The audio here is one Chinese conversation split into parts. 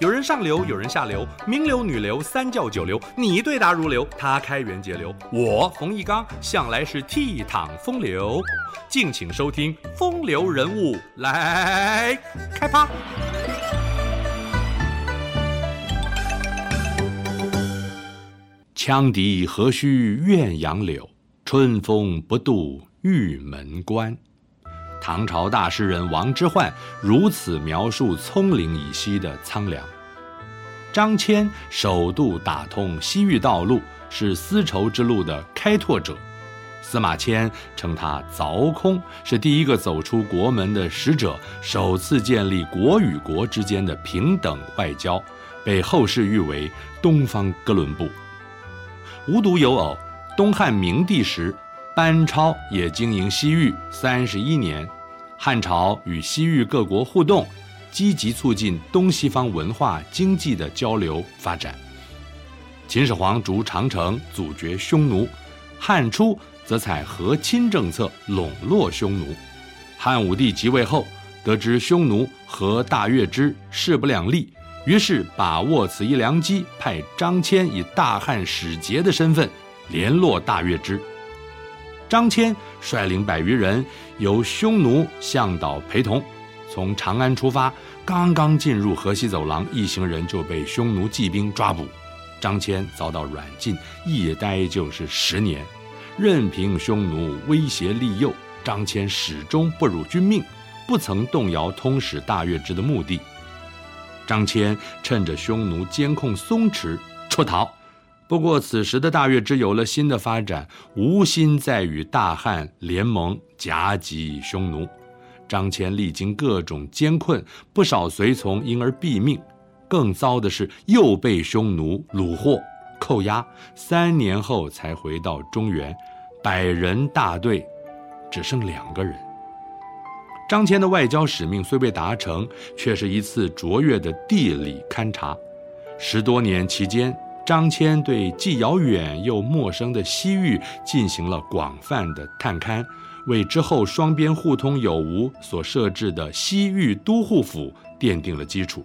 有人上流，有人下流，名流、女流、三教九流，你对答如流，他开源节流，我冯一刚向来是倜傥风流。敬请收听《风流人物》来开趴。羌笛何须怨杨柳，春风不度玉门关。唐朝大诗人王之涣如此描述葱岭以西的苍凉。张骞首度打通西域道路，是丝绸之路的开拓者。司马迁称他凿空，是第一个走出国门的使者，首次建立国与国之间的平等外交，被后世誉为东方哥伦布。无独有偶，东汉明帝时，班超也经营西域三十一年。汉朝与西域各国互动，积极促进东西方文化经济的交流发展。秦始皇筑长城，阻绝匈奴；汉初则采和亲政策，笼络匈奴。汉武帝即位后，得知匈奴和大月支势不两立，于是把握此一良机，派张骞以大汉使节的身份联络大月支。张骞率领百余人，由匈奴向导陪同，从长安出发。刚刚进入河西走廊，一行人就被匈奴骑兵抓捕。张骞遭到软禁，一待就是十年。任凭匈奴威胁利诱，张骞始终不辱君命，不曾动摇通使大月支的目的。张骞趁着匈奴监控松弛出逃。不过，此时的大月之有了新的发展，无心再与大汉联盟夹击匈奴。张骞历经各种艰困，不少随从因而毙命。更糟的是，又被匈奴虏获扣押，三年后才回到中原。百人大队，只剩两个人。张骞的外交使命虽未达成，却是一次卓越的地理勘察。十多年期间。张骞对既遥远又陌生的西域进行了广泛的探勘，为之后双边互通有无所设置的西域都护府奠定了基础。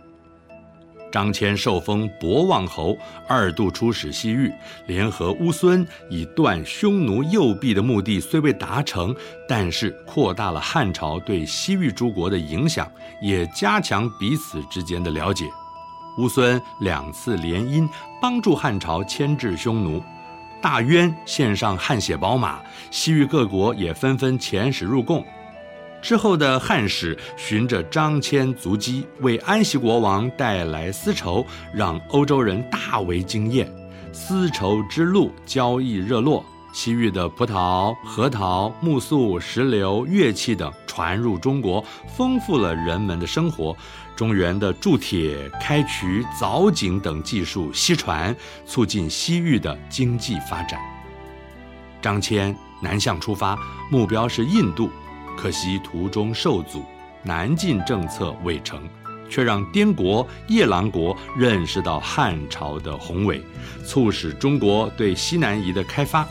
张骞受封博望侯，二度出使西域，联合乌孙以断匈奴右臂的目的虽未达成，但是扩大了汉朝对西域诸国的影响，也加强彼此之间的了解。乌孙两次联姻，帮助汉朝牵制匈奴；大渊献上汗血宝马，西域各国也纷纷遣使入贡。之后的汉使循着张骞足迹，为安息国王带来丝绸，让欧洲人大为惊艳。丝绸之路交易热络，西域的葡萄、核桃、木塑、石榴、乐器等传入中国，丰富了人们的生活。中原的铸铁、开渠、凿井等技术西传，促进西域的经济发展。张骞南向出发，目标是印度，可惜途中受阻，南进政策未成，却让滇国、夜郎国认识到汉朝的宏伟，促使中国对西南夷的开发。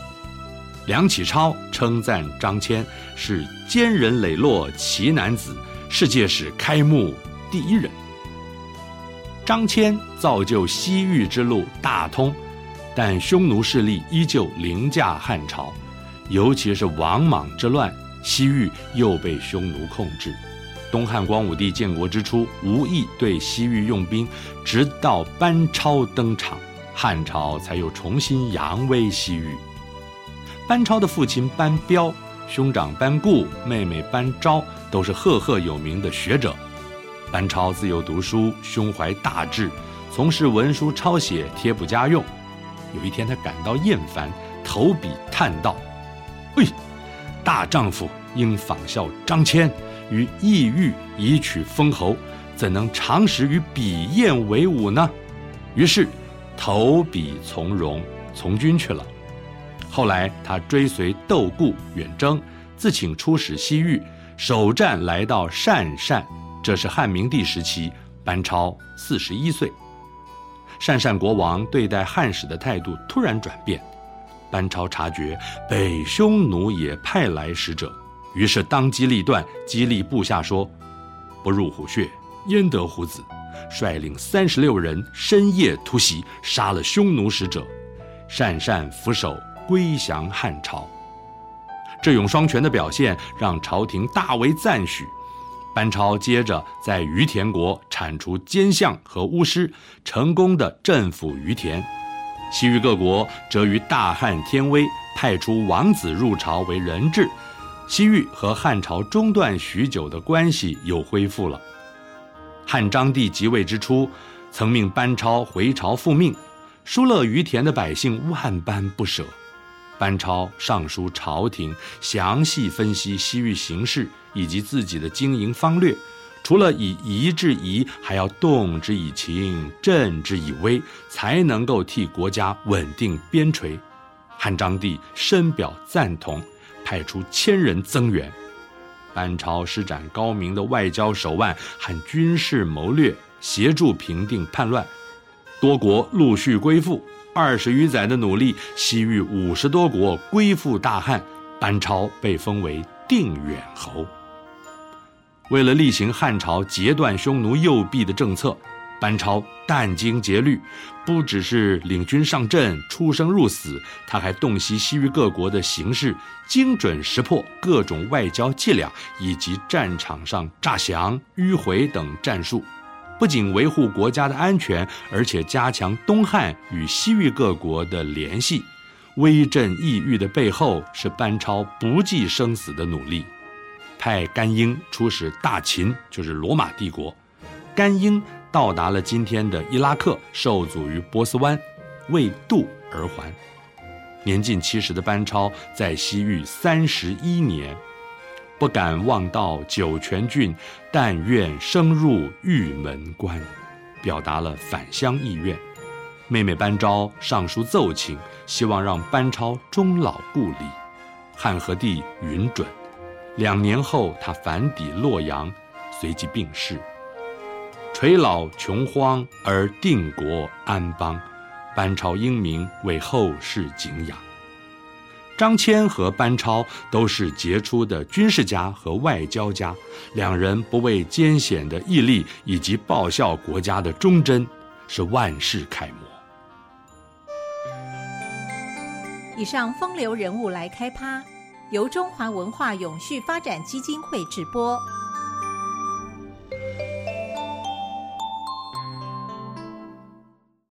梁启超称赞张骞是坚忍磊落奇男子，世界史开幕。第一人，张骞造就西域之路大通，但匈奴势力依旧凌驾汉朝，尤其是王莽之乱，西域又被匈奴控制。东汉光武帝建国之初，无意对西域用兵，直到班超登场，汉朝才又重新扬威西域。班超的父亲班彪、兄长班固、妹妹班昭都是赫赫有名的学者。班超自幼读书，胸怀大志，从事文书抄写，贴补家用。有一天，他感到厌烦，投笔叹道：“喂，大丈夫应仿效张骞，于异域以取封侯，怎能长时与笔砚为伍呢？”于是，投笔从戎，从军去了。后来，他追随窦固远征，自请出使西域，首战来到鄯善。这是汉明帝时期，班超四十一岁。鄯善国王对待汉使的态度突然转变，班超察觉北匈奴也派来使者，于是当机立断，激励部下说：“不入虎穴，焉得虎子？率领三十六人深夜突袭，杀了匈奴使者，鄯善俯首归降汉朝。智勇双全的表现让朝廷大为赞许。班超接着在于田国铲除奸相和巫师，成功的镇抚于田。西域各国则于大汉天威派出王子入朝为人质，西域和汉朝中断许久的关系又恢复了。汉章帝即位之初，曾命班超回朝复命，疏勒于田的百姓万般不舍。班超上书朝廷，详细分析西域形势以及自己的经营方略，除了以夷制夷，还要动之以情，镇之以威，才能够替国家稳定边陲。汉章帝深表赞同，派出千人增援。班超施展高明的外交手腕和军事谋略，协助平定叛乱，多国陆续归附。二十余载的努力，西域五十多国归附大汉，班超被封为定远侯。为了例行汉朝截断匈奴右臂的政策，班超殚精竭虑，不只是领军上阵、出生入死，他还洞悉西域各国的形势，精准识破各种外交伎俩以及战场上诈降、迂回等战术。不仅维护国家的安全，而且加强东汉与西域各国的联系，威震异域的背后是班超不计生死的努力。派甘英出使大秦，就是罗马帝国。甘英到达了今天的伊拉克，受阻于波斯湾，为渡而还。年近七十的班超在西域三十一年。不敢望到酒泉郡，但愿升入玉门关，表达了返乡意愿。妹妹班昭上书奏请，希望让班超终老故里。汉和帝允准。两年后，他返抵洛阳，随即病逝。垂老穷荒而定国安邦，班超英名为后世景仰。张骞和班超都是杰出的军事家和外交家，两人不畏艰险的毅力以及报效国家的忠贞，是万世楷模。以上风流人物来开趴，由中华文化永续发展基金会直播。